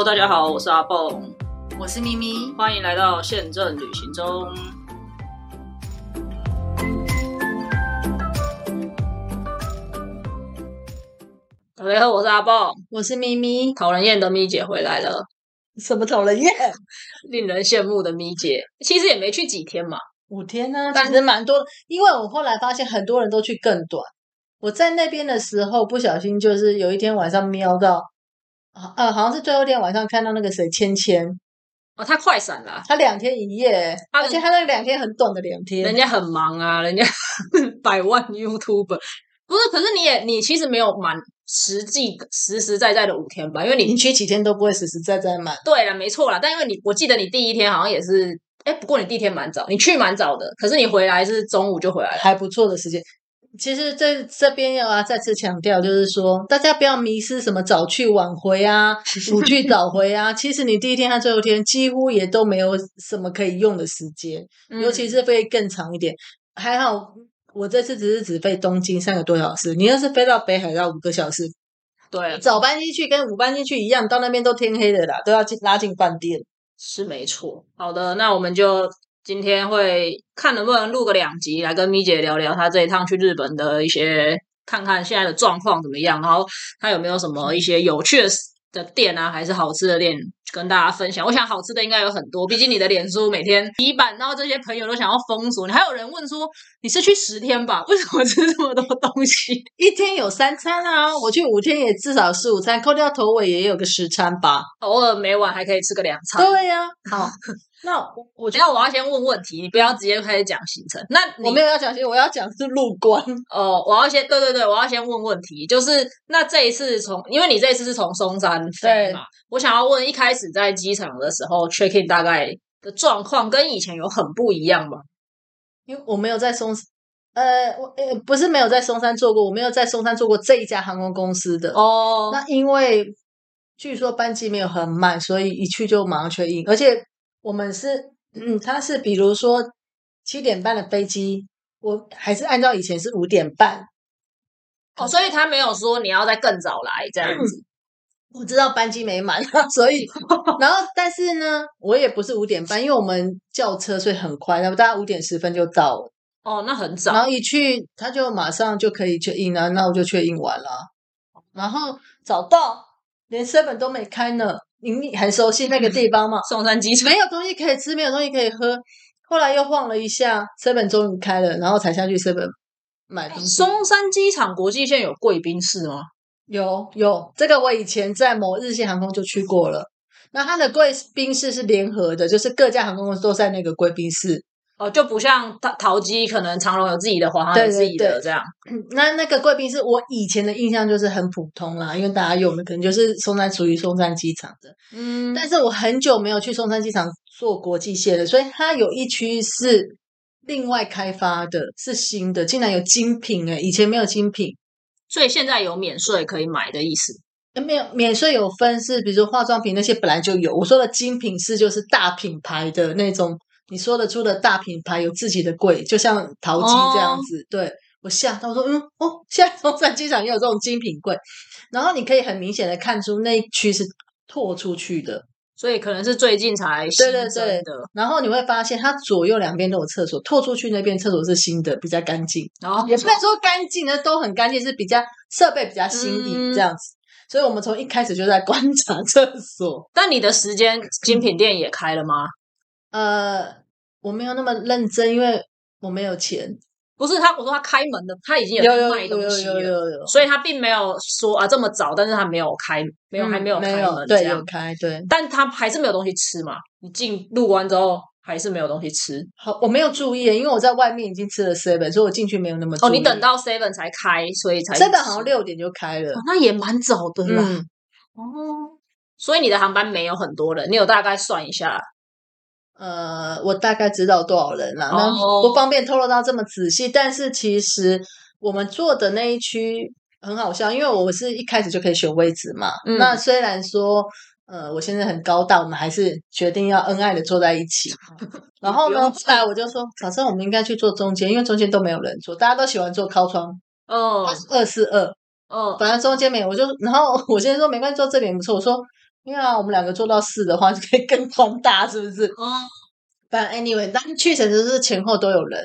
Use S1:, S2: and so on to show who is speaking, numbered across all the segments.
S1: Hello，大家好，我是阿蹦，
S2: 我是咪咪。
S1: 欢迎来到宪政旅行中。大家好，我是阿蹦，
S2: 我是咪咪。
S1: 讨人厌的咪姐回来了，
S2: 什么讨人厌？
S1: 令人羡慕的咪姐，其实也没去几天嘛。
S2: 五天呢、
S1: 但
S2: 其实蛮多的。因为我后来发现很多人都去更短。我在那边的时候，不小心就是有一天晚上瞄到，啊呃，好像是最后一天晚上看到那个谁芊芊，
S1: 哦，他快闪了，
S2: 他两天一夜，而且他那两天很短的两天。
S1: 人家很忙啊，人家 百万 YouTuber，不是？可是你也你其实没有满实际实实在在的五天吧？因为你
S2: 你去几天都不会实实在在满。
S1: 对了，没错啦，但因为你我记得你第一天好像也是，哎，不过你第一天蛮早，你去蛮早的，可是你回来是中午就回来了。
S2: 还不错的时间。其实这这边要啊再次强调，就是说大家不要迷失什么早去晚回啊，午去早回啊。其实你第一天和最后一天几乎也都没有什么可以用的时间，
S1: 嗯
S2: 尤其是飞更长一点。还好我这次只是只飞东京三个多小时，你要是飞到北海道五个小时，
S1: 对，
S2: 早班机去跟午班机去一样，到那边都天黑了啦，都要进拉进饭店。
S1: 是没错。好的，那我们就今天会看能不能录个两集，来跟咪姐聊聊她这一趟去日本的一些，看看现在的状况怎么样，然后她有没有什么一些有趣的的店啊，还是好吃的店跟大家分享。我想好吃的应该有很多，毕竟你的脸书每天底板，然后这些朋友都想要封锁你，还有人问说你是去十天吧？为什么吃这么多东西？
S2: 一天有三餐啊，我去五天也至少四五餐，扣掉头尾也有个十餐吧。
S1: 偶尔每晚还可以吃个两餐。
S2: 对呀、好，那我我
S1: 等一下我要先问问题，你不要直接开始讲行程。那
S2: 我没有要讲行，我要讲是路观。
S1: 哦，我要先对对对，我要先问问题，就是那这一次从，因为你这一次是从松山飞
S2: 对
S1: 嘛，我想要问一开始在机场的时候 check in 大概的状况跟以前有很不一样吗？
S2: 因为我没有在松，呃，我呃不是没有在松山做过，我没有在松山做过这一家航空公司的。
S1: 哦，
S2: 那因为据说班机没有很慢，所以一去就马上确印，而且我们是，嗯，他是比如说七点半的飞机，我还是按照以前是五点半。
S1: 哦，所以他没有说你要再更早来这样子。
S2: 我知道班机没满，所以 然后但是呢，我也不是五点半，因为我们叫车，所以很快，那么大概五点十分就到了。
S1: 哦，那很早
S2: 然后一去，他就马上就可以确印了，那我就确印完了。然后找到连 seven 都没开呢，你你很熟悉那个地方吗？
S1: 松山机场
S2: 没有东西可以吃，没有东西可以喝。后来又晃了一下，seven 终于开了，然后才下去 seven 买东西。
S1: 松山机场国际线有贵宾室吗？
S2: 有有，这个我以前在某日系航空就去过了。那它的贵宾室是联合的，就是各家航空公司都在那个贵宾室。
S1: 哦，就不像桃桃机，可能长隆有自己的，华航有自己的
S2: 对
S1: 这样。
S2: 那那个贵宾室，我以前的印象就是很普通啦，因为大家用的可能就是松山属于松山机场的。
S1: 嗯，
S2: 但是我很久没有去松山机场做国际线了，所以它有一区是另外开发的，是新的，竟然有精品诶、以前没有精品。
S1: 所以现在有免税可以买的意思。
S2: 呃没有免税有分是，比如说化妆品那些本来就有。我说的精品是就是大品牌的那种，你说得出的大品牌有自己的柜，就像淘机这样子。对我吓到说，嗯哦，现在中山机场也有这种精品柜，然后你可以很明显的看出那一区是拓出去的。
S1: 所以可能是最近才新
S2: 对对对
S1: 增的，
S2: 然后你会发现它左右两边都有厕所，拓出去那边厕所是新的，比较干净。
S1: 然后
S2: 也不能说干净的都很干净，是比较设备比较新颖
S1: 嗯
S2: 这样子。所以我们从一开始就在观察厕所。
S1: 但你的时间精品店也开了吗？
S2: 呃，我没有那么认真，因为我没有钱。
S1: 不是他，我说他开门的，他已经
S2: 有有
S1: 卖东西了，
S2: 有有有，
S1: 所以他并没有说啊这么早，但是他没有开，没有、还没有开
S2: 有对有开对。
S1: 但他还是没有东西吃嘛。你进入关之后还是没有东西吃
S2: 好，我没有注意，因为我在外面已经吃了 seven，所以我进去没有那么注
S1: 哦，你等到 seven 才开，所以才
S2: seven 好像六点就开了
S1: 哦，。那也蛮早的啦。
S2: 嗯，
S1: 哦，所以你的航班没有很多人，你有大概算一下
S2: 呃，我大概知道多少人啦，
S1: 哦
S2: 那不方便透露到这么仔细。但是其实我们坐的那一区很好笑，因为我是一开始就可以选位置嘛。
S1: 嗯
S2: 那虽然说，呃，我现在很高大，我们还是决定要恩爱的坐在一起。然后呢，后来我就说，早上我们应该去坐中间，因为中间都没有人坐，大家都喜欢坐靠窗，
S1: 哦
S2: 二四二，
S1: 哦，
S2: 反正中间没有。我就，然后我先说没关系，坐这边也不错。我说因为啊，我们两个做到四的话，就可以更宽大，是不是？
S1: 哦，
S2: 反正 anyway，但去程就是前后都有人，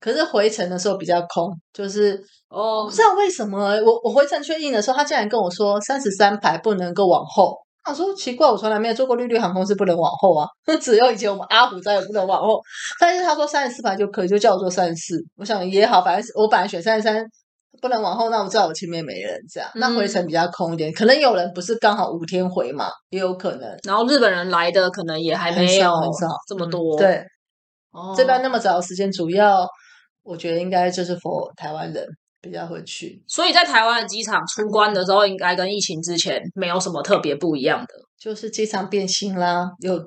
S2: 可是回程的时候比较空，就是
S1: 哦
S2: 不知道为什么，我我回程确定的时候，他竟然跟我说三十三排不能够往后。我说奇怪，我从来没有坐过绿绿航空是不能往后啊，只有以前我们阿虎在也不能往后，但是他说三十四排就可以，就叫我坐三十四。我想也好，反正我本来选三十三，不能往后，那我知道我前面没人，这样。那回程比较空一点，可能有人不是刚好五天回嘛，也有可能。
S1: 然后日本人来的可能也还没有
S2: 很少很少。嗯
S1: 这么多，
S2: 对，
S1: 哦，
S2: 这班那么早的时间，主要我觉得应该就是 for 台湾人比较会去，
S1: 所以在台湾的机场出关的时候，应该跟疫情之前没有什么特别不一样的。
S2: 就是机场变新啦，有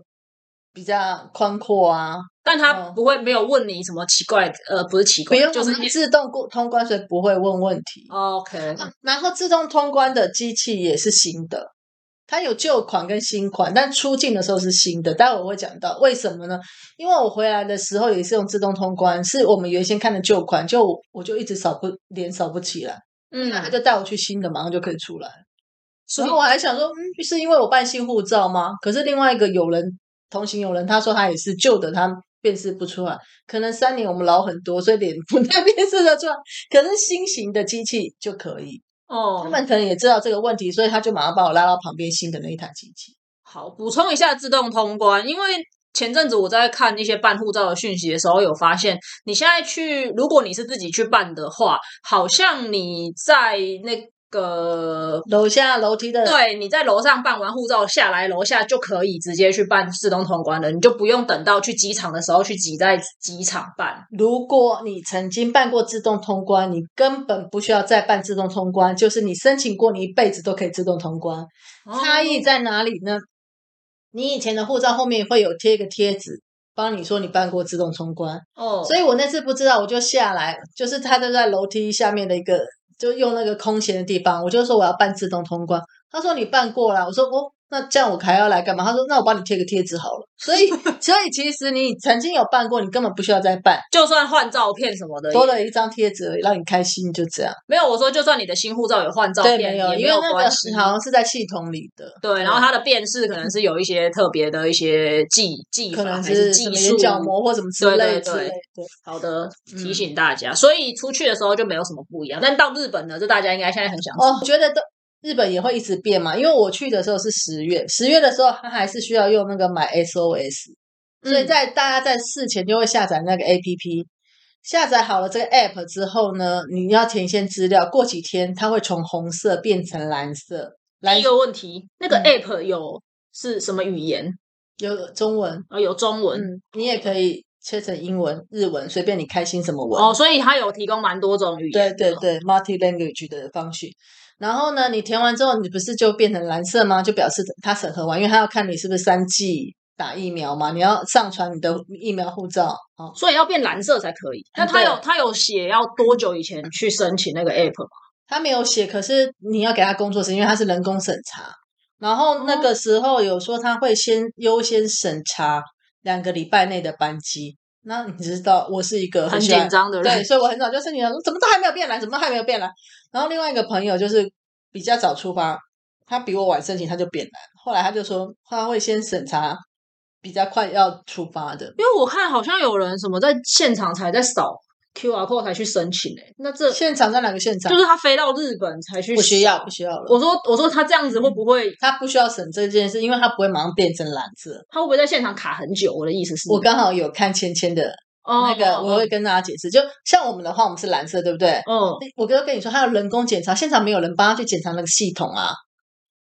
S2: 比较宽阔啊，
S1: 但他
S2: 嗯
S1: 不会没有问你什么奇怪的，呃，不是奇怪，
S2: 不用
S1: 就是
S2: 自动过通关，所以不会问问题。
S1: OK，
S2: 啊然后自动通关的机器也是新的，它有旧款跟新款，但出境的时候是新的。待会我会讲到为什么呢？因为我回来的时候也是用自动通关，是我们原先看的旧款，就我我就一直扫不脸扫不起来，
S1: 嗯，
S2: 那他就带我去新的，马上就可以出来。
S1: 所以
S2: 我还想说，嗯，是因为我办新护照吗？可是另外一个有人同行有人，他说他也是旧的，他辨识不出来。可能三年我们老很多，所以脸不太辨识得出来。可是新型的机器就可以，
S1: 哦
S2: 他，们可能也知道这个问题，所以他就马上把我拉到旁边新的那一台机器。
S1: 好，补充一下自动通关，因为前阵子我在看一些办护照的讯息的时候，有发现你现在去，如果你是自己去办的话，好像你在那个。
S2: 楼下楼梯的，
S1: 对，你在楼上办完护照下来，楼下就可以直接去办自动通关了，你就不用等到去机场的时候去挤在机场办。
S2: 如果你曾经办过自动通关，你根本不需要再办自动通关，就是你申请过，你一辈子都可以自动通关。差异在哪里呢？你以前的护照后面会有贴一个贴纸，帮你说你办过自动通关。
S1: 哦，
S2: 所以我那次不知道，我就下来，就是他就在楼梯下面的一个，就用那个空闲的地方，我就说我要办自动通关。他说你办过了，我说我，那这样我还要来干嘛？他说那我帮你贴个贴纸好了。所以，所以其实你曾经有办过，你根本不需要再办，
S1: 就算换照片什么的，
S2: 多了一张贴纸让你开心，就这样。
S1: 没有我说，就算你的新护照有换照
S2: 对，
S1: 片，
S2: 没有，
S1: 也
S2: 因为那个。好像是在系统里的。
S1: 对，然后它的辨识可能是有一些特别的一些技技法，
S2: 可能
S1: 还是
S2: 角膜或什么之
S1: 对对对
S2: 类之类的。
S1: 好的，提
S2: 嗯
S1: 醒大家，所以出去的时候就没有什么不一样。但到日本呢，就大家应该现在很想。
S2: 哦，觉得都日本也会一直变嘛，因为我去的时候是十月，十月的时候它还是需要用那个买 SOS，所以
S1: 嗯
S2: 在大家在事前就会下载那个 APP。下载好了这个 app 之后呢，你要填一些资料，过几天它会从红色变成蓝色，蓝
S1: 第一个问题，那个
S2: 嗯
S1: app 有是什么语言？
S2: 有中文，
S1: 呃，有中文。
S2: 嗯，你也可以切成英文、日文，随便你开心什么文。
S1: 哦，所以它有提供蛮多种语言
S2: 对
S1: 言。
S2: 对对，multi language 的方式。然后呢，你填完之后，你不是就变成蓝色吗？就表示他审核完，因为他要看你是不是三剂打疫苗嘛，你要上传你的疫苗护照。哦，
S1: 所以要变蓝色才可以。那他有他有写要多久以前去申请那个 app 吗？
S2: 他没有写，可是你要给他工作时间，因为他是人工审查。然后那
S1: 哦
S2: 个时候有说他会先优先审查两个礼拜内的班机。那你知道，我是一个
S1: 很紧张的人
S2: 对，所以我很早就申请了，说怎么都还没有变蓝，怎么都还没有变蓝。然后另外一个朋友就是比较早出发，他比我晚申请，他就变蓝。后来他就说他会先审查比较快要出发的，
S1: 因为我看好像有人什么在现场才在扫 QR code 才去申请诶、那这
S2: 现场在哪个现场？
S1: 就是他飞到日本才去
S2: 不需要，不需要了。
S1: 我说我说他这样子会不会
S2: 他不需要审这件事，因为他不会马上变成蓝色。
S1: 他会不会在现场卡很久？我的意思是，
S2: 我刚好有看芊芊的
S1: 哦
S2: 那个，
S1: 哦
S2: 我会跟大家解释。就像我们的话，我们是蓝色，对不对？
S1: 嗯
S2: 我刚刚跟你说，还有人工检查，现场没有人帮他去检查那个系统啊。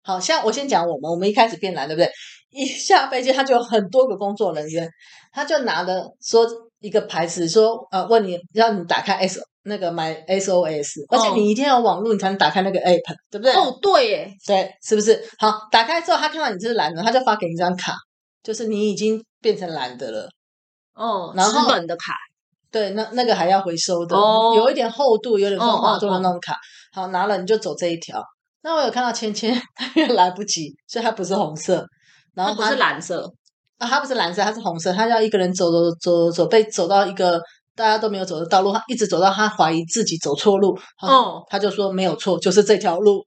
S2: 好像我先讲我们，我们一开始变蓝，对不对？一下飞机，他就有很多个工作人员，他就拿着说一个牌子，说呃，问你让你打开 S 那个买 SOS，而且
S1: 哦
S2: 你一定要有网络，你才能打开那个 app，对不对？
S1: 哦对耶，
S2: 对，是不是？好，打开之后，他看到你是蓝的，他就发给你一张卡，就是你已经变成蓝的了。
S1: 哦，
S2: 然后
S1: 资本的卡
S2: 对，那那个还要回收的，
S1: 哦
S2: 有一点厚度，有点风化做的那种卡。好，拿了你就走这一条。那我有看到芊芊，她因为来不及，所以它不是红色，然后
S1: 它不是蓝色
S2: 啊，它不是蓝色，它是红色。他要一个人走走走走走，被走到一个大家都没有走的道路，他一直走到他怀疑自己走错路，哦，
S1: 哦，
S2: 他就说没有错，就是这条路。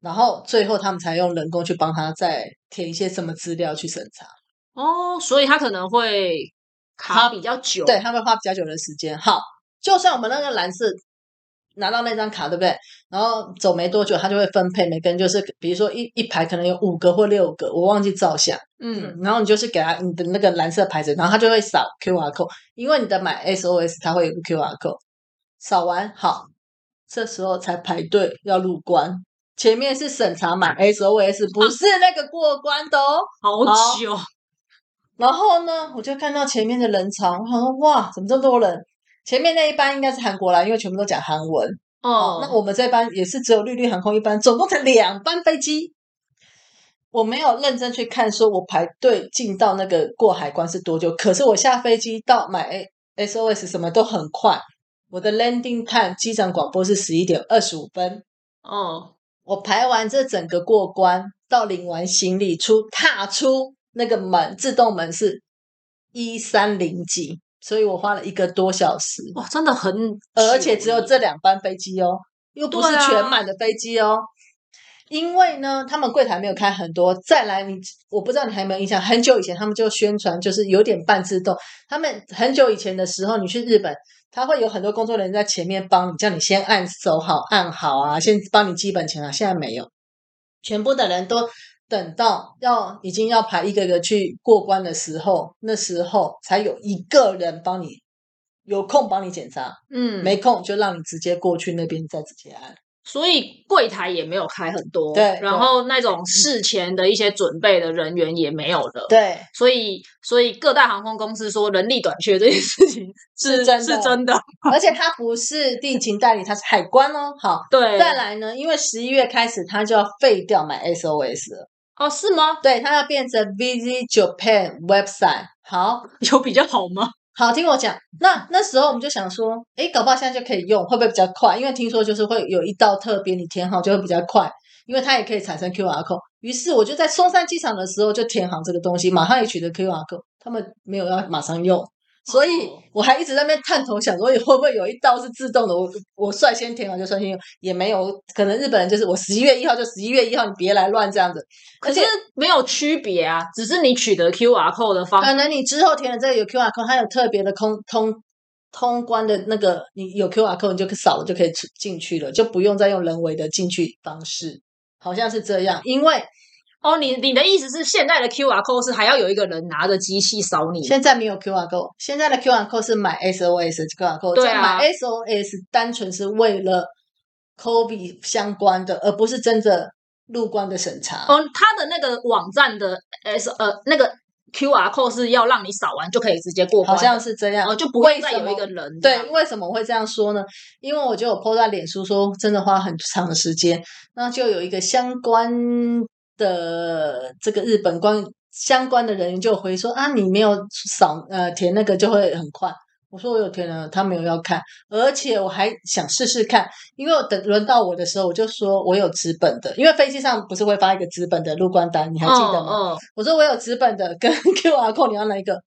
S2: 然后最后他们才用人工去帮他再填一些什么资料去审查。
S1: 哦，所以他可能会卡比较久。
S2: 对，他会花比较久的时间。好，就算我们那个蓝色拿到那张卡，对不对？然后走没多久，他就会分配每个人，就是比如说一一排可能有五个或六个，我忘记照相。
S1: 嗯，
S2: 然后你就是给他你的那个蓝色牌子，然后他就会扫 QR code，因为你的买 SOS 它会有个 QR code，扫完好，这时候才排队要入关。前面是审查买 SOS，不是那个过关的哦。
S1: 好久。
S2: 然后呢，我就看到前面的人潮，我想说哇，怎么这么多人？前面那一班应该是韩国啦，因为全部都讲韩文。
S1: 哦，
S2: 那我们这班也是只有绿绿航空一班，总共才两班飞机。我没有认真去看，说我排队进到那个过海关是多久？可是我下飞机到买 SOS 什么都很快。我的 landing time 机长广播是十一点二十五分。
S1: 哦，
S2: 我排完这整个过关，到领完行李出踏出。那个门自动门是一三零几，所以我花了一个多小时。
S1: 哇，真的很，
S2: 而且只有这两班飞机哦，又不是全满的飞机哦。因为呢，他们柜台没有开很多。再来，你我不知道你还有没有印象，很久以前他们就宣传，就是有点半自动。他们很久以前的时候，你去日本，他会有很多工作人员在前面帮你，叫你先按手好、按好啊，先帮你基本钱啊。现在没有，全部的人都。等到要已经要排一个个去过关的时候，那时候才有一个人帮你有空帮你检查，
S1: 嗯，
S2: 没空就让你直接过去那边再直接按。
S1: 所以柜台也没有开很多，
S2: 对，
S1: 然后那种事前的一些准备的人员也没有了，
S2: 对，
S1: 所以所以各大航空公司说人力短缺这件事情是
S2: 真
S1: 是真的，
S2: 而且它不是地勤代理，它是海关哦。好，
S1: 对，
S2: 再来呢，因为十一月开始它就要废掉买 SOS 了。
S1: 哦，是吗？
S2: 对，它要变成 Visit Japan website。好，
S1: 有比较好吗？
S2: 好，听我讲。那那时候我们就想说，哎，搞不好现在就可以用，会不会比较快？因为听说就是会有一道特别，你填好就会比较快，因为它也可以产生 QR code。于是我就在松山机场的时候就填好这个东西，马上也取得 QR code。他们没有要马上用。所以我还一直在那边探头想说，会不会有一道是自动的？我我率先填好就率先用，也没有。可能日本人就是我十一月一号就十一月一号，你别来乱这样子。
S1: 可是没有区别啊，只是你取得 QR code 的方。
S2: 可能你之后填的这个有 QR code，它有特别的空通通关的那个，你有 QR code 你就扫了就可以进去了，就不用再用人为的进去方式，好像是这样，因为。
S1: 哦，你你的意思是现在的 QR code 是还要有一个人拿着机器扫你？
S2: 现在没有 QR code，现在的 QR code 是买 SOS QR code。
S1: 对啊，
S2: 买 SOS 单纯是为了 COVID 相关的，而不是真的入关的审查。
S1: 哦，他的那个网站的 S 呃那个 QR code 是要让你扫完就可以直接过
S2: 好像是这样。
S1: 哦，就不会再有一个人。
S2: 对，为什么我会这样说呢？因为我就有 po 在脸书说，真的花很长的时间，那就有一个相关。的这个日本关相关的人员就回说啊，你没有扫呃填那个就会很快。我说我有填了，他没有要看，而且我还想试试看，因为等轮到我的时候，我就说我有纸本的，因为飞机上不是会发一个纸本的入关单，你还记得吗？我说我有纸本的跟 QR code，你要哪一个？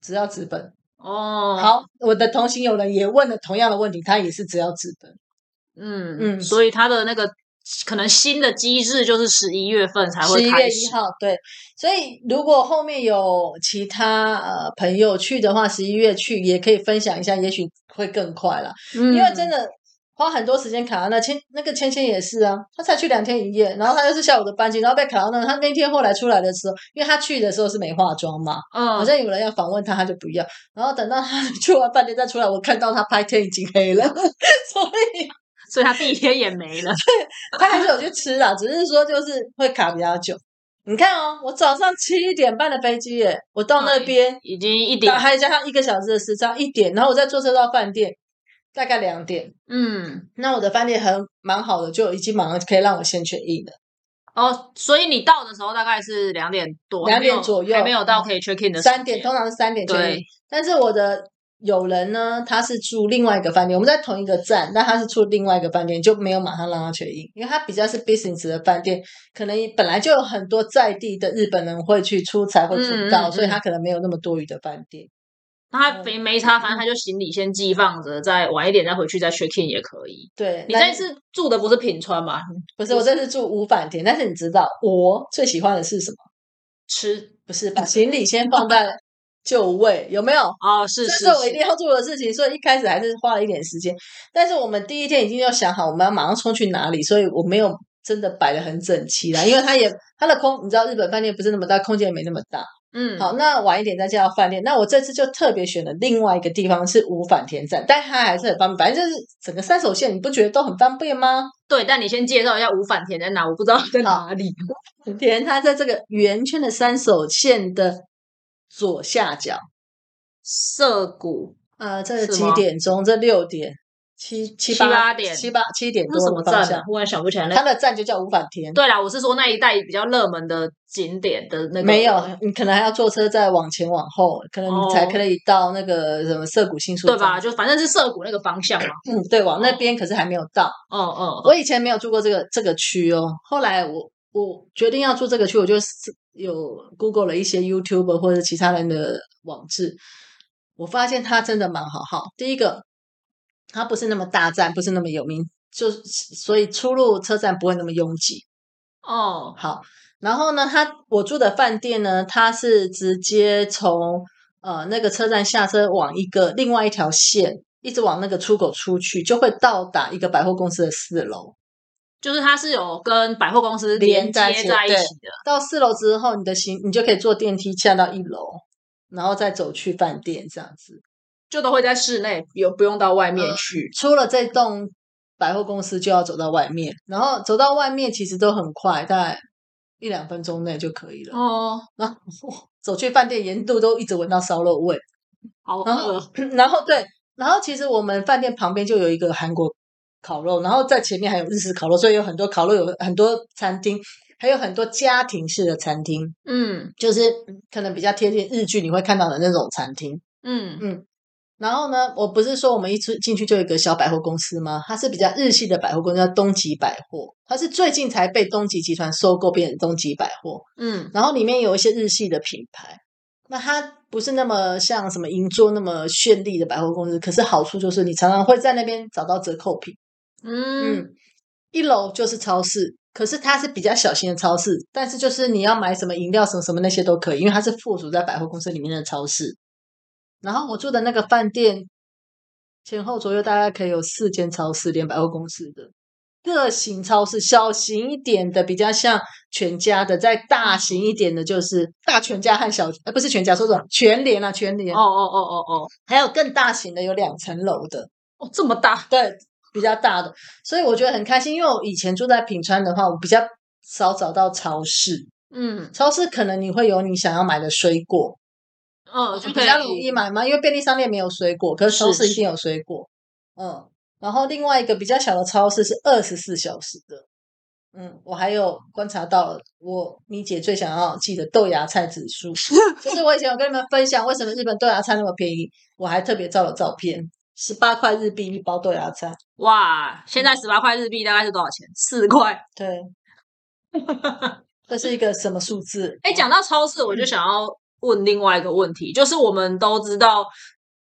S2: 只要纸本
S1: 哦。
S2: 好，我的同行有人也问了同样的问题，他也是只要纸本。
S1: 嗯嗯，所以他的那个。可能新的机制就是十一月份才会
S2: 十一月一号，对。所以如果后面有其他呃朋友去的话，十一月去也可以分享一下，也许会更快了。嗯，因为真的花很多时间卡。那千那个芊芊也是啊，他才去两天一夜，然后他又是下午的班机，然后被卡到那。他那天后来出来的时候，因为他去的时候是没化妆嘛，嗯，好像有人要访问他，他就不要。然后等到他 去完饭店再出来，我看到他拍天已经黑了，所以。
S1: 所以他第一天也没了，
S2: 他还是有去吃的，只是说就是会卡比较久。你看哦，我早上七点半的飞机耶，我到那边
S1: 已经一点，
S2: 还加上一个小时的时差，一点，然后我再坐车到饭店，大概两点。
S1: 嗯，
S2: 那我的饭店很蛮好的，就已经马上可以让我先去印了。
S1: 哦，所以你到的时候大概是两点多，
S2: 两点左右
S1: 还没有到可以 check in 的
S2: 三点，通常是三点 check in，但是我的。有人呢，他是住另外一个饭店，我们在同一个站，但他是住另外一个饭店，就没有马上让他确认，因为他比较是 business 的饭店，可能本来就有很多在地的日本人会去出差会出到，所以他可能没有那么多余的饭店。
S1: 那他没没差，反正他就行李先寄放着，再晚一点再回去再 check in 也可以。
S2: 对，
S1: 你这次住的不是品川吗？
S2: 不是我这次住五反田，但是你知道我最喜欢的是什么？
S1: 吃
S2: 不是把行李先放在就位，有没有？
S1: 哦，是
S2: 这
S1: 是
S2: 我一定要做的事情，所以一开始还是花了一点时间。但是我们第一天已经要想好我们要马上冲去哪里，所以我没有真的摆的很整齐啦，因为它也它的空，你知道日本饭店不是那么大，空间也没那么大。
S1: 嗯，
S2: 好，那晚一点再介绍饭店。那我这次就特别选了另外一个地方是五反田站，但它还是很方便，反正就是整个三手线，你不觉得都很方便吗？
S1: 对，但你先介绍一下五反田在哪，我不知道在哪里。
S2: 田它在这个圆圈的三手线的左下角。
S1: 涩谷
S2: 呃，这几点钟？这六点、七七
S1: 七八点
S2: 七八七点多什
S1: 么站啊？。忽然想不起来
S2: 它
S1: 那。
S2: 的站就叫五反田。
S1: 对啦，我是说那一带比较热门的景点的那个
S2: 没有，你可能还要坐车再往前往后，可能你才
S1: 哦
S2: 可以到那个什么涩谷新宿站
S1: 对吧？？就反正是涩谷那个方向嘛。
S2: 嗯，对，往那边可是还没有到。
S1: 哦哦，
S2: 我以前没有住过这个这个区哦，后来我我决定要住这个区，我就是有 Google 了一些 YouTube 或者其他人的网志，我发现它真的蛮好。哈，第一个，它不是那么大站，不是那么有名，就是所以出入车站不会那么拥挤。
S1: 哦，
S2: 好，然后呢，它我住的饭店呢，它是直接从呃那个车站下车，往一个另外一条线，一直往那个出口出去，就会到达一个百货公司的四楼。
S1: 就是它是有跟百货公司连接
S2: 在一起
S1: 的。
S2: 到四楼之后，你的行你就可以坐电梯下到一楼，然后再走去饭店这样子。
S1: 就都会在室内，有不用到外面
S2: 嗯
S1: 去。
S2: 出了这栋百货公司就要走到外面，然后走到外面其实都很快，大概一两分钟内就可以了。
S1: 哦，
S2: 然后走去饭店，沿路都一直闻到烧肉味。
S1: 好饿。
S2: 然后对，然后其实我们饭店旁边就有一个韩国烤肉，然后在前面还有日式烤肉，所以有很多烤肉，有很多餐厅，还有很多家庭式的餐厅，
S1: 嗯
S2: 就是可能比较贴近日剧你会看到的那种餐厅。
S1: 嗯嗯
S2: 然后呢，我不是说我们一出进去就有一个小百货公司吗？它是比较日系的百货公司，叫东极百货，它是最近才被东极集团收购变成东极百货。
S1: 嗯
S2: 然后里面有一些日系的品牌。那它不是那么像什么银座那么绚丽的百货公司，可是好处就是你常常会在那边找到折扣品。
S1: 嗯
S2: 嗯，一楼就是超市，可是它是比较小型的超市，但是就是你要买什么饮料什么什么那些都可以，因为它是附属在百货公司里面的超市。然后我住的那个饭店前后左右大概可以有四间超市，连百货公司的各型超市，小型一点的比较像全家的，再大型一点的就是大全家和小呃不是全家，说错了，全联啊全联，
S1: 哦哦哦哦哦
S2: 还有更大型的有两层楼的，
S1: 哦，这么大。
S2: 对，比较大的，所以我觉得很开心，因为我以前住在品川的话，我比较少找到超市，
S1: 嗯
S2: 超市可能你会有你想要买的水果，
S1: 嗯，就
S2: 比较容易买嘛，因为便利商店没有水果，可是超市一定有水果。嗯，然后另外一个比较小的超市是二十四小时的。嗯，我还有观察到了，我米姐最想要记的豆芽菜指数，就是我以前有跟你们分享为什么日本豆芽菜那么便宜，我还特别照了照片，十八块日币一包豆芽菜。
S1: 哇，现在十八块日币大概是多少钱？四块。
S2: 对，这是一个什么数字？
S1: 哎，讲到超市，我就想要问另外一个问题，就是我们都知道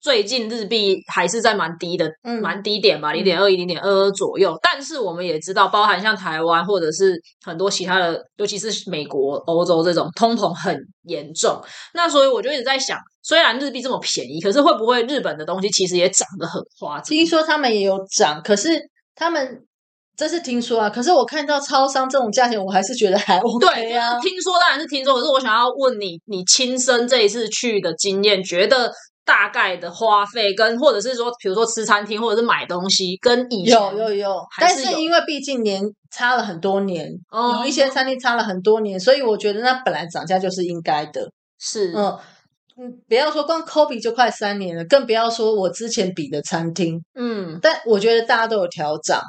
S1: 最近日币还是在蛮低的，
S2: 嗯
S1: 蛮低点吧，零点二一、零点二二左右。但是我们也知道，包含像台湾或者是很多其他的，尤其是美国、欧洲这种通膨很严重。那所以我就一直在想，虽然日币这么便宜，可是会不会日本的东西其实也涨得很夸张？
S2: 听说他们也有涨，可是他们这是听说啊。可是我看到超商这种价钱，我还是觉得还 OK
S1: 对
S2: 啊。
S1: 听说当然是听说，可是我想要问你，你亲身这一次去的经验，觉得大概的花费跟或者是说，比如说吃餐厅或者是买东西，跟以前
S2: 有有有，但是因为毕竟年差了很多年，
S1: 哦
S2: 有一些餐厅差了很多年，所以我觉得那本来涨价就是应该的。
S1: 是
S2: 嗯嗯，不要说光 Kobe 就快三年了，更不要说我之前比的餐厅。
S1: 嗯
S2: 但我觉得大家都有调涨。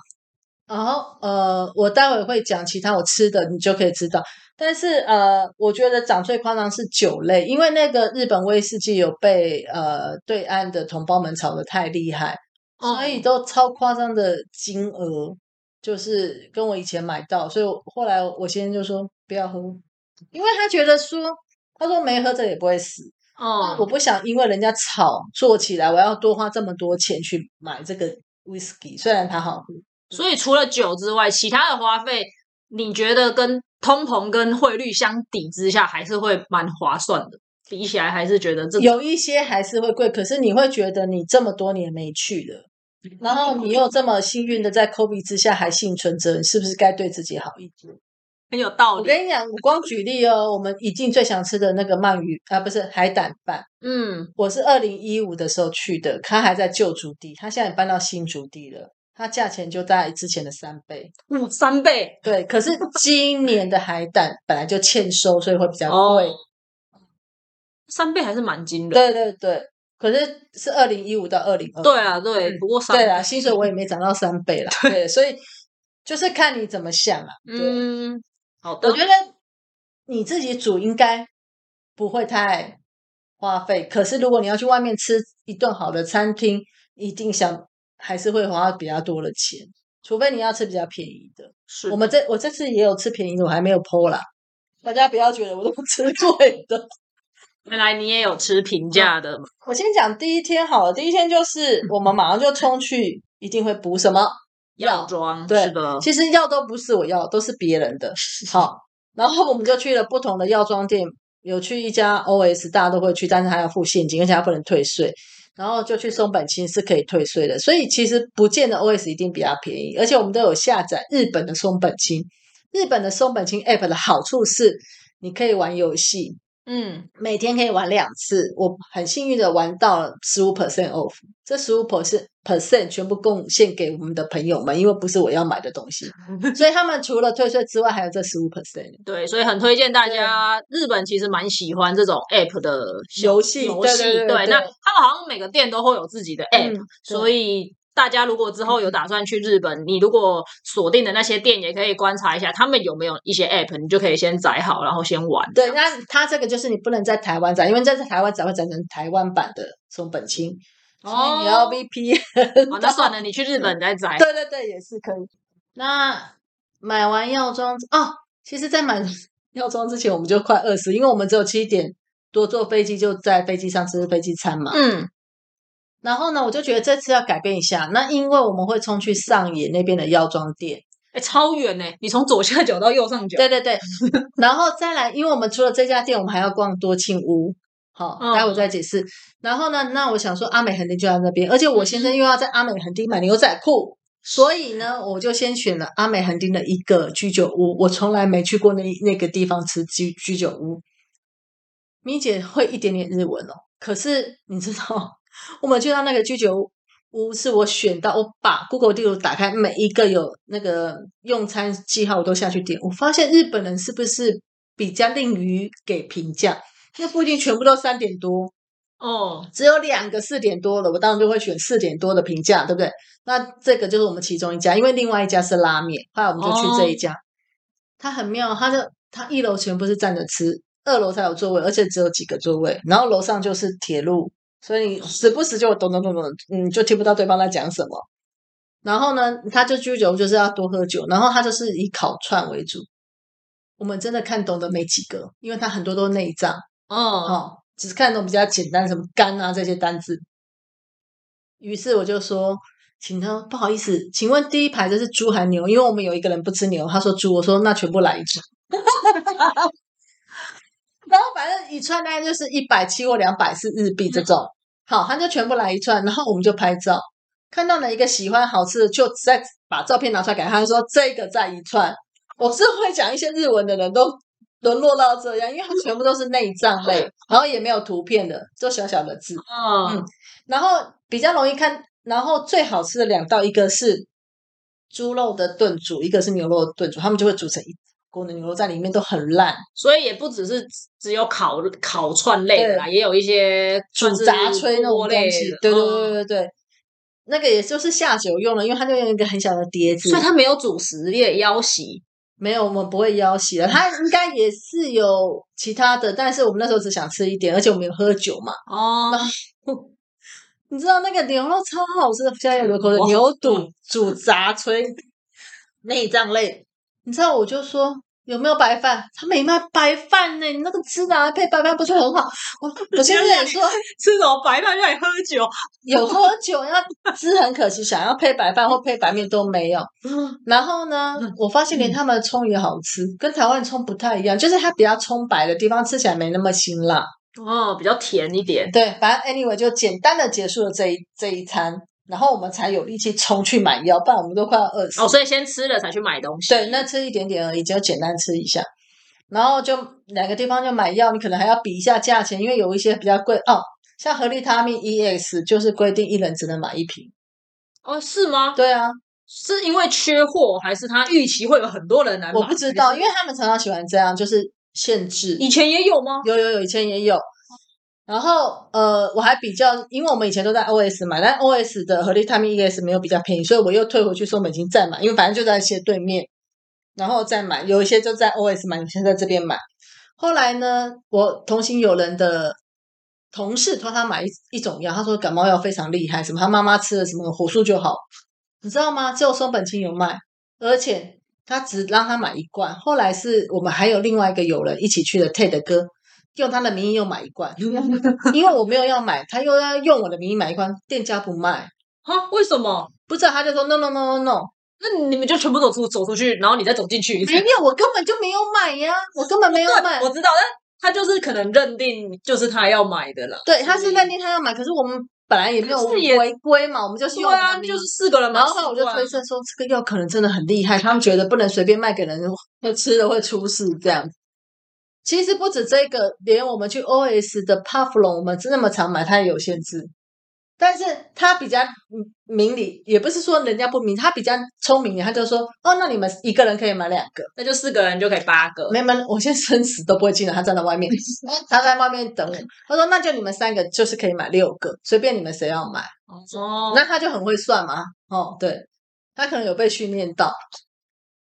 S2: 然后呃，我待会会讲其他我吃的，你就可以知道。但是呃，我觉得涨最夸张是酒类，因为那个日本威士忌有被呃对岸的同胞们炒得太厉害，
S1: 哦
S2: 所以都超夸张的金额，就是跟我以前买到，所以我后来我先生就说不要喝，因为他觉得说他说没喝着也不会死，
S1: 哦，
S2: 我不想因为人家炒做起来，我要多花这么多钱去买这个 whisky，虽然它好喝。
S1: 所以除了酒之外，其他的花费，你觉得跟通膨跟汇率相抵之下，还是会蛮划算的。比起来，还是觉得这
S2: 有一些还是会贵，可是你会觉得你这么多年没去了，然后你又这么幸运的在 COVID 之下还幸存着，你是不是该对自己好一点？
S1: 很有道理。
S2: 我跟你讲，我光举例哦，我们已经最想吃的那个鳗鱼啊，不是海胆饭，
S1: 嗯，
S2: 我是二零一五的时候去的，他还在旧竹地，他现在搬到新竹地了，它价钱就在之前的三倍。
S1: 嗯，三倍
S2: 对，可是今年的海胆 本来就欠收，所以会比较贵。
S1: 哦，三倍还是蛮惊人。
S2: 对对对，可是是二零一五到二零二。
S1: 对啊，对，
S2: 嗯
S1: 不过三
S2: 对啊，薪水我也没涨到三倍啦。对，所以就是看你怎么想啊。对，
S1: 嗯，好的，
S2: 我觉得你自己煮应该不会太花费，可是如果你要去外面吃一顿好的餐厅，一定想还是会花比较多的钱，除非你要吃比较便宜的。
S1: 是
S2: 我们这我这次也有吃便宜的，我还没有剖啦。大家不要觉得我都吃贵的。
S1: 原来你也有吃平价的嘛？
S2: 我先讲第一天好了，第一天就是我们马上就冲去，一定会补什么
S1: 药妆
S2: 对
S1: 是的，
S2: 其实药都不是我要，都是别人的。好，然后我们就去了不同的药妆店，有去一家 OS，大家都会去，但是还要付现金，而且还不能退税。然后就去松本清是可以退税的，所以其实不见得 OS 一定比较便宜，而且我们都有下载日本的松本清。日本的松本清 App 的好处是，你可以玩游戏，
S1: 嗯，
S2: 每天可以玩两次，我很幸运的玩到了十五 percent off，这十五 percent percent 全部贡献给我们的朋友们，因为不是我要买的东西，所以他们除了退税之外，还有这十五 percent
S1: 对，所以很推荐大家。日本其实蛮喜欢这种 app 的
S2: 游戏
S1: 游戏
S2: 对
S1: 那他们好像每个店都会有自己的 app，、
S2: 嗯
S1: 所以大家如果之后有打算去日本，你如果锁定的那些店，也可以观察一下他们有没有一些 app，你就可以先载好，然后先玩。
S2: 对，那它这个就是你不能在台湾载，因为在台湾载会载成台湾版的松本清，所以你要 VPN。
S1: 哦，那算了，你去日本再载。
S2: 对对对，也是可以。那买完药妆哦，其实，在买 药妆之前，我们就快饿死，因为我们只有七点多坐飞机，就在飞机上吃飞机餐嘛。
S1: 嗯，
S2: 然后呢，我就觉得这次要改变一下，那因为我们会冲去上野那边的药妆店，
S1: 哎，超远呢，你从左下角到右上角。
S2: 对对对，然后再来，因为我们除了这家店，我们还要逛多庆屋。好，
S1: 嗯
S2: 待会再解释。然后呢，那我想说阿美横丁就在那边，而且我先生又要在阿美横丁买牛仔裤，所以呢，我就先选了阿美横丁的一个居酒屋。我从来没去过那那个地方吃居居酒屋。咪姐会一点点日文哦，可是你知道，我们去到那个居酒屋，是我选到，我把 Google 地图打开，每一个有那个用餐记号我都下去点。我发现日本人是不是比较吝于给评价？那不一定全部都三点多，
S1: 哦，
S2: 只有两个四点多了，我当然就会选四点多的评价，对不对？那这个就是我们其中一家，因为另外一家是拉面，后来我们就去这一家。它很妙，它的它一楼全部是站着吃，二楼才有座位，而且只有几个座位，然后楼上就是铁路，所以你时不时就咚咚咚咚，嗯，就听不到对方在讲什么。然后呢，他就居酒屋就是要多喝酒，然后他就是以烤串为主。我们真的看懂的没几个，因为他很多都是内脏。
S1: 哦，
S2: 哦，只是看懂比较简单，什么肝啊这些单字。于是我就说，请他不好意思，请问第一排这是猪还牛？因为我们有一个人不吃牛，他说猪，我说那全部来一只。然后反正一串大概就是一百七或两百是日币这种，好，他就全部来一串，然后我们就拍照，看到了一个喜欢好吃的，就再把照片拿出来给他，他说这个再一串。我是会讲一些日文的人都沦落到这样，因为他全部都是内脏类，然后也没有图片的，就小小的字，
S1: 嗯，
S2: 然后比较容易看。然后最好吃的两道，一个是猪肉的炖煮，一个是牛肉的炖煮，他们就会煮成一锅的牛肉在里面都很烂，
S1: 所以也不只是只有烤烤串类的啦，也有一些
S2: 煮
S1: 算是
S2: 杂炊那种
S1: 类
S2: 东西
S1: 的。
S2: 对对
S1: 嗯
S2: 对对对，那个也就是下酒用了，因为它就用一个很小的碟子，
S1: 所以它没有主食，也腰席。
S2: 没有，我们不会腰洗的。它应该也是有其他的，但是我们那时候只想吃一点，而且我们有喝酒嘛。
S1: 哦，
S2: 你知道那个牛肉超好吃的，现在有流口水。牛肚煮炸炊内脏类，你知道我就说有没有白饭？他没卖白饭呢，你那个汁拿来配白饭不是很好？我 我现在也说
S1: 吃什么白饭让你喝酒？
S2: 有喝酒要汁很可惜，想要配白饭或配白面都没有。然后呢，我发现连他们的葱也好吃，跟台湾葱不太一样，就是它比较葱白的地方吃起来没那么辛辣。
S1: 哦，比较甜一点。
S2: 对，反正 anyway 就简单的结束了这一这一餐，然后我们才有力气冲去买药，不然我们都快要饿死。
S1: 哦，所以先吃了才去买东西。
S2: 对，那吃一点点而已，就简单吃一下。然后就哪个地方就买药，你可能还要比一下价钱，因为有一些比较贵哦，像合利他命 EX 就是规定一人只能买一瓶。
S1: 哦，是吗？
S2: 对啊，
S1: 是因为缺货，还是他预期会有很多人来买？
S2: 我不知道，因为他们常常喜欢这样，就是限制。
S1: 以前也有吗？
S2: 有有有，以前也有。然后呃，我还比较，因为我们以前都在 OS 买，但 OS 的合力他命 ES 没有比较便宜，所以我又退回去松本清再买，因为反正就在斜对面，然后再买，有一些就在 OS 买，有些在这边买。后来呢，我同行有人的同事托他买一一种药，他说感冒药非常厉害，什么他妈妈吃了什么火速就好，你知道吗？只有松本清有卖，而且他只让他买一罐。后来是我们还有另外一个友人一起去的 Ted 哥，用他的名义又买一罐，因为我没有要买，他又要用我的名义买一罐，店家不卖，
S1: 哈？为什么？
S2: 不知道他就说 no no no no no，
S1: 那你们就全部走出走出去，然后你再走进去一次。
S2: 没有，我根本就没有买呀，我根本没有买，
S1: 我。知道，但他就是可能认定就是他要买的了。
S2: 对，他是认定他要买，可是我们本来也没有
S1: 可是也
S2: 违规嘛，我们就是
S1: 对
S2: 用我的
S1: 啊，
S2: 名义
S1: 就是四个人嘛。
S2: 然后后来我就推算说，这个药可能真的很厉害，他们觉得不能随便卖给人，会吃了会出事这样。其实不止这个，连我们去 OS 的 Pufflon，我们那么常买，它也有限制。但是他比较嗯明理，也不是说人家不明，他比较聪明，他就说哦，那你们一个人可以买两个。
S1: 那就四个人就可以八个。
S2: 没门，我现在生死都不会进来，他站在外面，他在外面等我。他说那就你们三个就是可以买六个，随便你们谁要买。
S1: 哦，
S2: 那他就很会算嘛，哦，对，他可能有被训练到。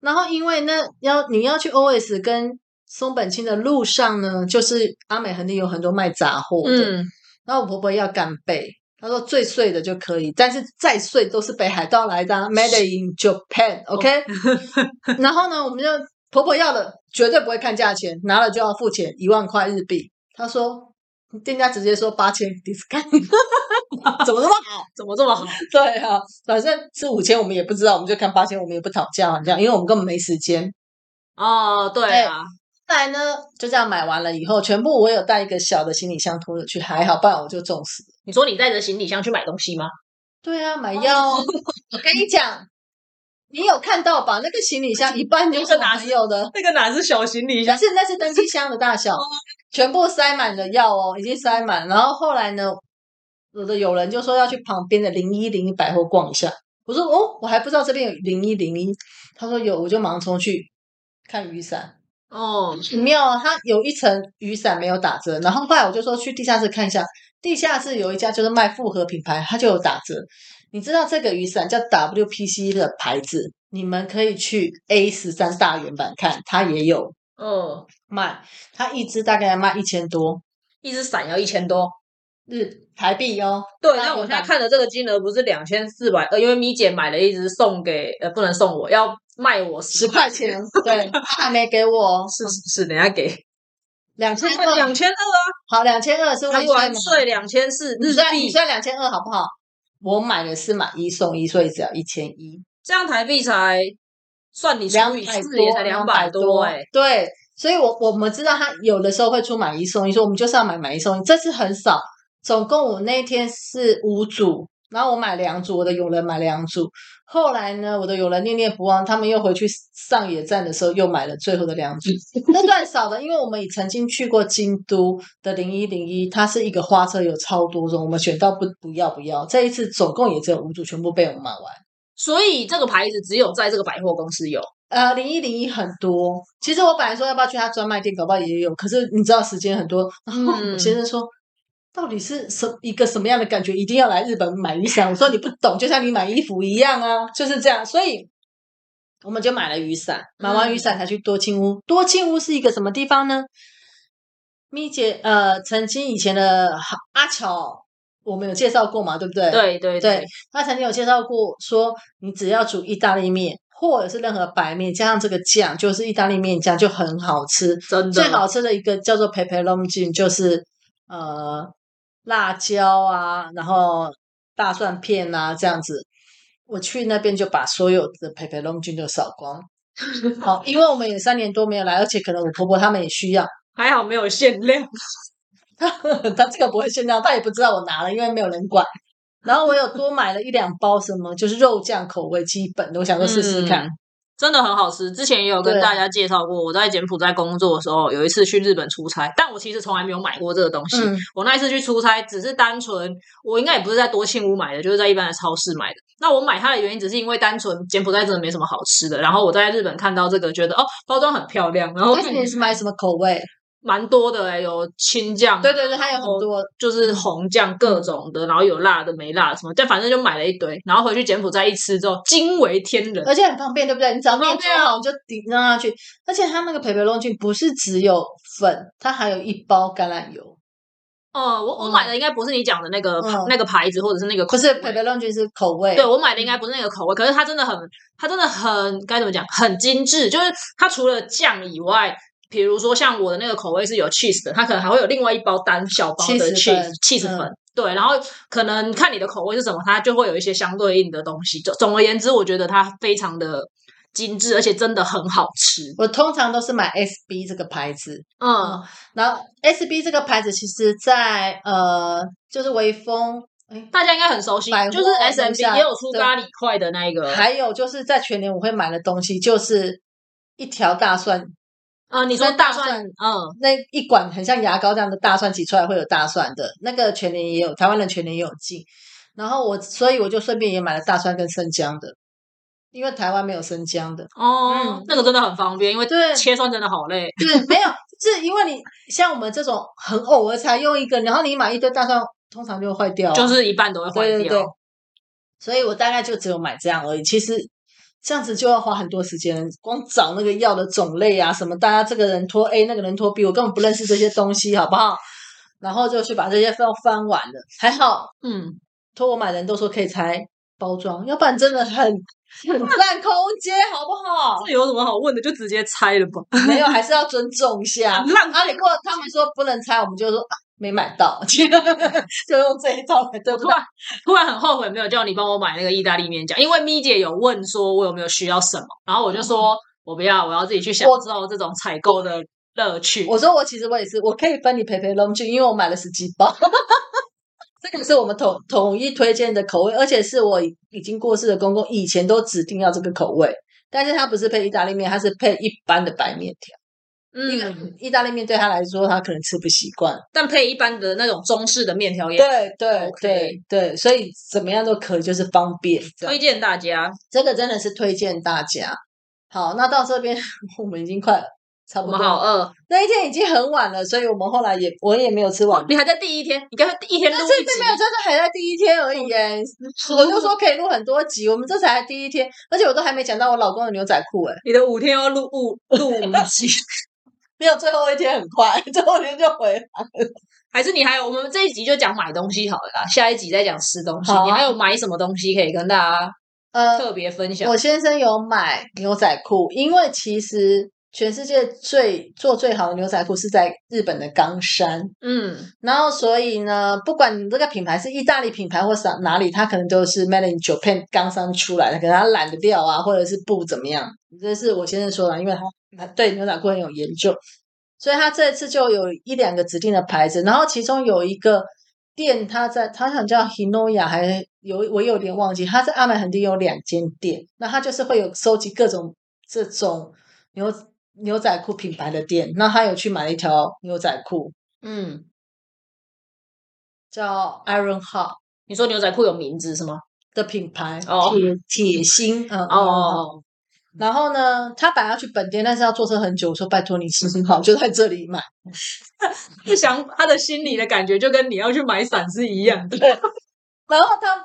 S2: 然后因为那要你要去 OS 跟松本清的路上呢，就是阿美横町有很多卖杂货的，
S1: 嗯，
S2: 然后我婆婆要干贝，她说最碎的就可以，但是再碎都是北海道来的啊，Made in Japan，OK？、然后呢，我们就婆婆要的绝对不会看价钱，拿了就要付钱，一万块日币。她说店家直接说八千 discount，怎么这么好？
S1: 怎么这么好？
S2: 对啊，反正是五千我们也不知道，我们就看八千，我们也不讨价这样，因为我们根本没时间。
S1: 哦，对啊，
S2: 后来呢，就这样买完了以后，全部我有带一个小的行李箱拖着去，还好，不然我就中死。
S1: 你说你带着行李箱去买东西吗？
S2: 对啊，买药，我跟你讲，你有看到吧？那个行李箱一半就是我朋友的，
S1: 那个哪是小行李
S2: 箱是那是登机箱的大小，全部塞满了药哦，已经塞满。然后后来呢，有的有人就说要去旁边的零一零一百货逛一下。我说哦，我还不知道这边有零一零一。他说有，我就马上冲去看雨伞。
S1: 哦，
S2: 没有啊，它有一层雨伞没有打折，然后后来我就说去地下室看一下，地下室有一家就是卖复合品牌，它就有打折。你知道这个雨伞叫 WPC 的牌子，你们可以去 A 十三大原版看，它也有
S1: 嗯，
S2: 卖，它一支大概要卖一千多
S1: 一只伞要一千多。
S2: 日台币哦。
S1: 对，
S2: 大
S1: 那我现在看的这个金额不是两千四百，呃，因为咪姐买了一只送给，呃，不能送我，要卖我
S2: 十块钱，对，他还没给我。哦，
S1: 是是是，等下给。
S2: 两千二，
S1: 两千二啊，
S2: 好，两千二是
S1: 还
S2: 微税吗？
S1: 完税两千四日
S2: 你算你
S1: 币，
S2: 算两千二好不好？我买的是买一送一，所以只要一千一。
S1: 这样台币才算你
S2: 两百多，
S1: 也才两百多。哎、
S2: 对，所以我我们知道他有的时候会出买一送一，所以我们就是要买买一送一，这次很少。总共我那天是五组，然后我买两组，我的友人买两组。后来呢，我的友人念念不忘，他们又回去上野站的时候又买了最后的两组，那算少的，因为我们也曾经去过京都的零一零一，它是一个花车有超多种，我们选到不不要不要。这一次总共也只有五组，全部被我们买完。
S1: 所以这个牌子只有在这个百货公司有。
S2: 呃，零一零一很多。其实我本来说要不要去他专卖店，搞不好也有。可是你知道时间很多，然后我先生说，到底是什一个什么样的感觉？一定要来日本买雨伞？我说你不懂，就像你买衣服一样啊，就是这样。所以我们就买了雨伞，买完雨伞才去多清屋。多清屋是一个什么地方呢？咪姐，呃，曾经以前的阿乔，我们有介绍过嘛，对不对？
S1: 对对
S2: 对，他曾经有介绍过说，你只要煮意大利面或者是任何白面，加上这个酱，就是意大利面酱，就很好吃。
S1: 真的
S2: 最好吃的一个叫做 pepperoni，就是呃辣椒啊，然后大蒜片啊这样子。我去那边就把所有的 pepperoni 都扫光。好，因为我们也三年多没有来，而且可能我婆婆他们也需要。
S1: 还好没有限量。
S2: 他这个不会限量，他也不知道我拿了，因为没有人管。然后我有多买了一两包什么，就是肉酱口味基本的，我想说试试看。
S1: 真的很好吃，之前也有跟大家介绍过。我在柬埔寨工作的时候，有一次去日本出差，但我其实从来没有买过这个东西。
S2: 嗯
S1: 我那一次去出差，只是单纯，我应该也不是在多庆屋买的，就是在一般的超市买的。那我买它的原因，只是因为单纯柬埔寨真的没什么好吃的。然后我在日本看到这个，觉得哦，包装很漂亮，然后
S2: 你是买什么口味？
S1: 蛮多的欸有青酱，
S2: 对对对，它有很多。
S1: 就是红酱各种的，然后有辣的没辣的什么，但反正就买了一堆，然后回去柬埔寨一吃之后，惊为天人。
S2: 而且很方便，对不对？你只要面
S1: 方便啊
S2: 做好，就顶上下去。而且它那个培培龙菌不是只有粉，它还有一包橄榄油，
S1: 哦，我我买的应该不是你讲的那个、
S2: 嗯
S1: 那个牌子，或者是那个
S2: 不是培培龙菌是口味。
S1: 对我买的应该不是那个口味，可是它真的很，它真的很该怎么讲，很精致。就是它除了酱以外，比如说像我的那个口味是有 cheese 的，它可能还会有另外一包单小包的
S2: cheese
S1: cheese 粉。对，然后可能看你的口味是什么，它就会有一些相对应的东西。总总而言之，我觉得它非常的精致，而且真的很好吃。
S2: 我通常都是买 SB 这个牌子，
S1: 嗯，
S2: 然后 SB 这个牌子其实在呃，就是微风，哎，
S1: 大家应该很熟悉就是 S M B 也有出咖喱块的那一个。
S2: 还有就是在全年我会买的东西，就是一条大蒜，
S1: 呃，你说
S2: 大
S1: 大蒜，
S2: 蒜
S1: 嗯，
S2: 那一管很像牙膏这样的大蒜挤出来会有大蒜的，那个全年也有，台湾人全年也有进。然后我，所以我就顺便也买了大蒜跟生姜的，因为台湾没有生姜的。
S1: 哦
S2: 嗯，
S1: 那个真的很方便，因为
S2: 对
S1: 切蒜真的好累。
S2: 对，没有，是因为你像我们这种很偶尔才用一个，然后你买一堆大蒜，通常就会坏掉啊、
S1: 就是一半都会坏掉。
S2: 对对对，所以我大概就只有买这样而已。其实这样子就要花很多时间，光找那个药的种类啊，什么大家这个人拖 A，那个人拖 B，我根本不认识这些东西，好不好？然后就去把这些都翻完了，还好
S1: 嗯，
S2: 托我买的人都说可以拆包装，要不然真的很很 占空间，好不好？
S1: 这有什么好问的？就直接拆了吧。
S2: 没有，还是要尊重一下。
S1: 浪
S2: 啊，你过他们说不能拆，我们就说、啊、没买到，就用这一套来对付？
S1: 突然突然很后悔没有叫你帮我买那个意大利面酱，因为咪姐有问说我有没有需要什么，然后我就说我不要，我要自己去享受这种采购的乐趣。
S2: 我说我其实我也是，我可以分你陪陪龙去，因为我买了十几包。这个是我们统统一推荐的口味，而且是我已经过世的公公以前都指定要这个口味，但是他不是配意大利面，他是配一般的白面条。
S1: 嗯，
S2: 意大利面对他来说，他可能吃不习惯。
S1: 但配一般的那种中式的面条也
S2: 对对对对，所以怎么样都可以，就是方便。
S1: 推荐大家。
S2: 这个真的是推荐大家。好，那到这边 我们已经快差不多了。
S1: 好饿，
S2: 那一天已经很晚了，所以我们后来也我也没有吃晚
S1: 你还在第一天，你刚才第一天录
S2: 但是
S1: 一集
S2: 并没有，真的还在第一天而已耶。我就说 可以录很多集，我们这才第一天，而且我都还没讲到我老公的牛仔裤哎，
S1: 你的五天要录五录五集，
S2: 没有最后一天很快，最后一天就回来。
S1: 还是你还有我们这一集就讲买东西好了啦，下一集再讲吃东西。
S2: 啊
S1: 你还有买什么东西可以跟大家
S2: 呃，
S1: 特别分享？
S2: 我先生有买牛仔裤，因为其实全世界最做最好的牛仔裤是在日本的冈山，
S1: 嗯，
S2: 然后所以呢，不管你这个品牌是意大利品牌或是哪里，它可能都是 made in Japan 冈山出来的，可能它懒得掉啊，或者是布怎么样，这是我先生说的，因为他他对牛仔裤很有研究，所以他这次就有一两个指定的牌子，然后其中有一个店，他在它好像叫 Hinoya，还有我有点忘记，他在阿美横丁有两间店，那他就是会有收集各种这种牛牛仔裤品牌的店，那他有去买了一条牛仔裤，
S1: 嗯，
S2: 叫 Iron Heart
S1: 你说牛仔裤有名字是吗？
S2: 的品牌，
S1: 哦
S2: 铁铁心，嗯哦。
S1: 哦，
S2: 然后呢，他本来要去本店，但是要坐车很久，我说拜托你心情好，就在这里买。
S1: 不想他的心里的感觉就跟你要去买伞是一样的。
S2: 然后他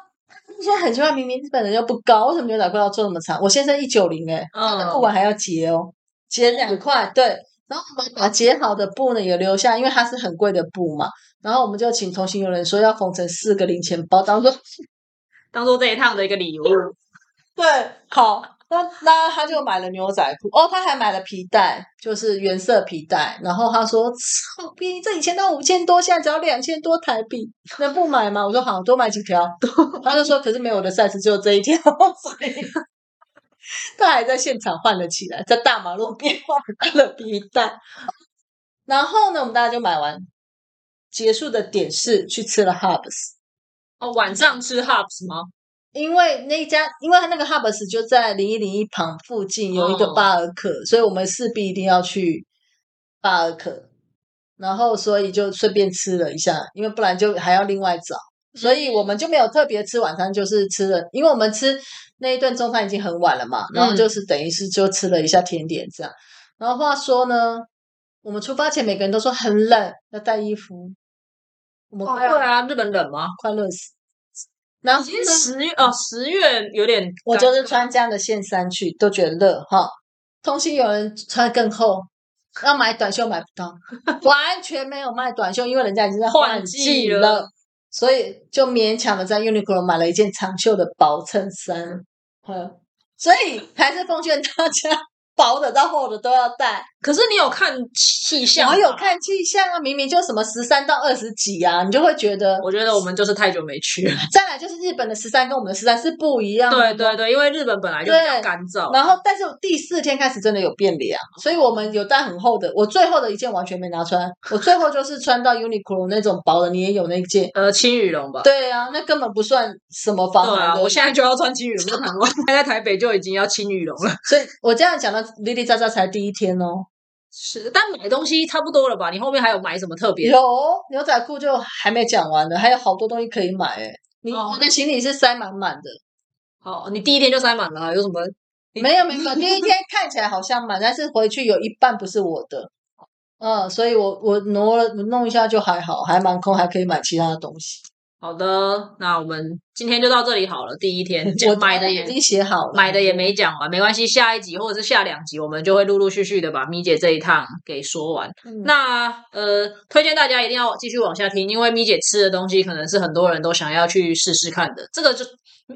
S2: 他说很奇怪，明明日本人又不高，为什么牛仔裤要做那么长？我先生一九零哎，那裤
S1: 嗯，
S2: 管还要结哦，结两块，对。然后我们把剪好的布呢也留下，因为它是很贵的布嘛。然后我们就请同行有人说要缝成四个零钱包，当做
S1: 当做这一趟的一个礼物。
S2: 对，好。那那他就买了牛仔裤，哦，他还买了皮带，就是原色皮带。然后他说：“操逼，这以前都五千多，现在只要两千多台币，能不买吗？”我说：“好，多买几条。”他就说：“可是没有我的 size，只有这一条。”所以 他还在现场换了起来，在大马路边换了皮带。然后呢，我们大家就买完，结束的点是去吃了 Hubs。
S1: 哦，晚上吃 Hubs 吗？
S2: 因为那一家，因为他那个 Hubs 就在零一零一旁附近有一个
S1: 哦
S2: 巴尔克，所以我们势必一定要去巴尔克，然后所以就顺便吃了一下，因为不然就还要另外找，所以我们就没有特别吃晚餐，就是吃了，因为我们吃那一顿中餐已经很晚了嘛，然后就是等于是就吃了一下甜点这样。然后话说呢，我们出发前每个人都说很冷，要带衣服，我们
S1: 哦，
S2: 快要
S1: 对啊，日本冷吗？
S2: 快热死。然后
S1: 已经
S2: 呢
S1: 十月哦，十月有点，
S2: 我就是穿这样的线衫去，都觉得热哈。同行有人穿更厚，要买短袖买不到，完全没有卖短袖，因为人家已经在
S1: 换
S2: 季
S1: 了，
S2: 所以就勉强的在 Uniqlo 买了一件长袖的薄衬衫。嗯，所以还是奉劝大家，薄的到厚的都要带。
S1: 可是你有看气象？
S2: 我有，看气象啊，明明就什么十三到二十几啊，你就会觉得。
S1: 我觉得我们就是太久没去了。
S2: 再来就是日本的十三跟我们的十三是不一样的。
S1: 对对对，因为日本本来就比较干燥，
S2: 然后，但是第四天开始真的有变凉，所以我们有带很厚的。我最后的一件完全没拿穿，我最后就是穿到 Uniqlo 那种薄的，你也有那件。
S1: 呃，轻羽绒吧。
S2: 对啊，那根本不算什么防
S1: 对啊，
S2: 寒。
S1: 我现在就要穿轻羽绒在台湾，现在在台北就已经要轻羽绒了。
S2: 所以我这样讲到哩哩喳喳才第一天哦。
S1: 是，但买东西差不多了吧？你后面还有买什么特别？
S2: 有牛仔裤就还没讲完呢，还有好多东西可以买哎。你
S1: 哦
S2: 我的行李是塞满满的，
S1: 好，你第一天就塞满了啊，有什么？
S2: 没有没有，第一天看起来好像满，但是回去有一半不是我的。嗯，所以我我挪了弄一下就还好，还蛮空，还可以买其他的东西。
S1: 好的，那我们今天就到这里好了。第一天
S2: 我
S1: 买的也
S2: 已经写好了，
S1: 买的也没讲完，没关系，下一集或者是下两集，我们就会陆陆续续的把咪姐这一趟给说完。
S2: 嗯
S1: 那呃，推荐大家一定要继续往下听，因为咪姐吃的东西可能是很多人都想要去试试看的。这个就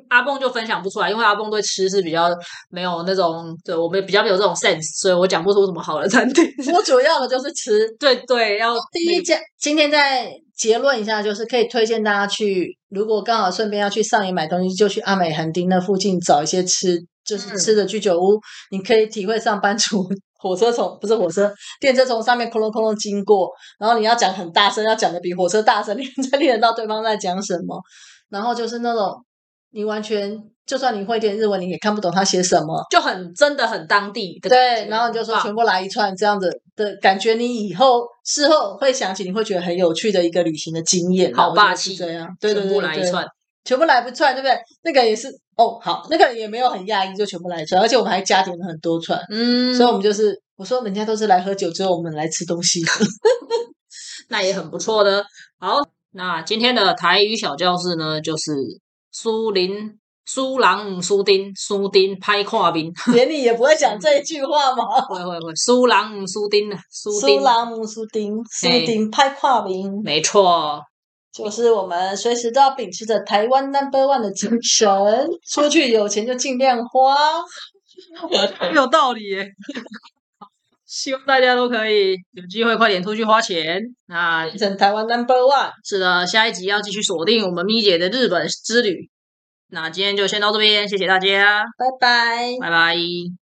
S1: 阿蹦就分享不出来，因为阿蹦对吃是比较没有那种，对我们比较没有这种 sense，所以我讲不出什么好的餐厅。
S2: 我主要的就是吃。
S1: 对对，要
S2: 第一家，今天再结论一下，就是可以推荐大家去，如果刚好顺便要去上野买东西，就去阿美横丁那附近找一些吃，就是
S1: 嗯
S2: 吃的居酒屋，你可以体会上班族火车从不是火车，电车从上面空隆空隆经过，然后你要讲很大声，要讲的比火车大声，你 才听得到对方在讲什么。然后就是那种你完全就算你会点日文，你也看不懂他写什么。
S1: 就很真的很当地的感
S2: 对，然后你就说全部来一串这样子的感觉，你以后事后会想起，你会觉得很有趣的一个旅行的经验啊。
S1: 好霸气
S2: 是这样，对对
S1: 全
S2: 对对
S1: 部来一串。
S2: 全部来不串，对不对？那个也是哦，好，那个也没有很讶异，就全部来一串，而且我们还加点了很多串，
S1: 嗯，
S2: 所以我们就是我说人家都是来喝酒，只有我们来吃东西。
S1: 那也很不错的。好，那今天的台语小教室呢，就是苏林、苏郎、苏丁、苏丁拍跨兵，
S2: 连你也不会讲这一句话吗？
S1: 会会会，苏郎、苏丁、苏
S2: 苏
S1: 丁，
S2: 拉姆苏丁苏
S1: 嘿
S2: 丁派跨名，
S1: 没错。
S2: 就是我们随时都要秉持着台湾 number one 的精神，出去有钱就尽量花。
S1: 有道理耶。希望大家都可以有机会快点出去花钱。那
S2: 变成台湾 number one。
S1: 是的，下一集要继续锁定我们咪姐的日本之旅。那今天就先到这边，谢谢大家，
S2: 拜拜。
S1: 拜拜。